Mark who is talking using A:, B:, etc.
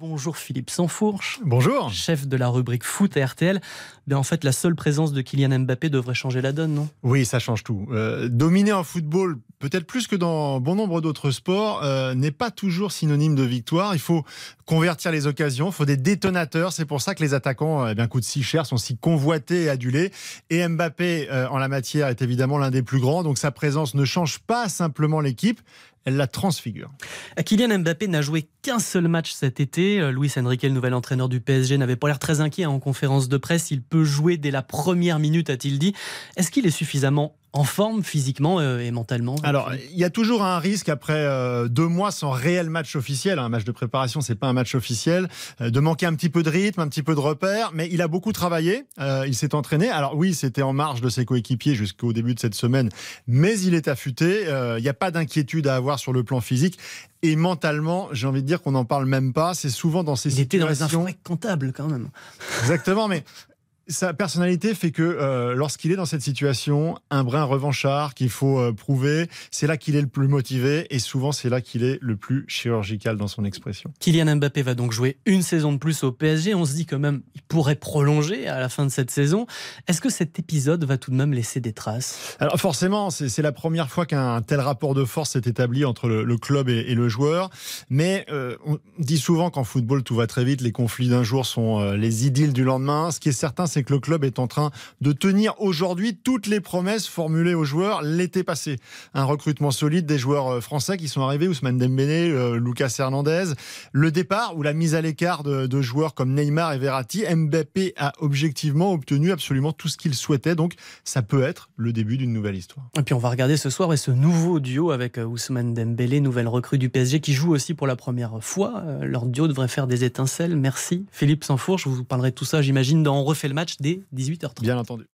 A: Bonjour Philippe Sansfourche.
B: Bonjour.
A: Chef de la rubrique foot à RTL. Ben en fait, la seule présence de Kylian Mbappé devrait changer la donne, non?
B: Oui, ça change tout. Euh, dominer en football, peut-être plus que dans bon nombre d'autres sports, euh, n'est pas toujours synonyme de victoire. Il faut convertir les occasions, il faut des détonateurs. C'est pour ça que les attaquants eh bien, coûtent si cher, sont si convoités et adulés. Et Mbappé, euh, en la matière, est évidemment l'un des plus grands. Donc sa présence ne change pas simplement l'équipe, elle la transfigure.
A: Kylian Mbappé n'a joué qu'un seul match cet été. Euh, Luis Enrique, le nouvel entraîneur du PSG, n'avait pas l'air très inquiet en conférence de presse. Il peut jouer dès la première minute, a-t-il dit. Est-ce qu'il est suffisamment en forme physiquement euh, et mentalement
B: Alors, il y a toujours un risque après euh, deux mois sans réel match officiel. Un match de préparation, c'est pas un match officiel, euh, de manquer un petit peu de rythme, un petit peu de repère. Mais il a beaucoup travaillé. il s'est entraîné. Alors oui, c'était en marge de ses coéquipiers jusqu'au début de cette semaine, mais il est affûté. Il n'y a pas d'inquiétude à avoir sur le plan physique. Et mentalement, j'ai envie de dire qu'on n'en parle même pas. C'est souvent dans ces
A: il
B: situations.
A: était dans les comptables quand même.
B: Exactement, mais sa personnalité fait que euh, lorsqu'il est dans cette situation, un brin revanchard qu'il faut euh, prouver, c'est là qu'il est le plus motivé et souvent c'est là qu'il est le plus chirurgical dans son expression.
A: Kylian Mbappé va donc jouer une saison de plus au PSG. On se dit quand même il pourrait prolonger à la fin de cette saison. Est-ce que cet épisode va tout de même laisser des traces?
B: Alors forcément, c'est la première fois qu'un tel rapport de force s'est établi entre le, club et, le joueur. Mais euh, on dit souvent qu'en football tout va très vite, les conflits d'un jour sont les idylles du lendemain. Ce qui est certain, c'est que le club est en train de tenir aujourd'hui toutes les promesses formulées aux joueurs l'été passé. Un recrutement solide des joueurs euh, français qui sont arrivés, Ousmane Dembélé, euh, Lucas Hernandez. Le départ ou la mise à l'écart de, joueurs comme Neymar et Verratti, Mbappé a objectivement obtenu absolument tout ce qu'il souhaitait. Donc ça peut être le début d'une nouvelle histoire.
A: Et puis on va regarder ce soir et ce nouveau duo avec euh, Ousmane Dembélé, nouvelle recrue du PSG qui joue aussi pour la première fois. Leur duo devrait faire des étincelles. Merci Philippe Sansfourche. Je vous parlerai de tout ça, j'imagine, dans On refait le match dès 18h30.
B: Bien entendu.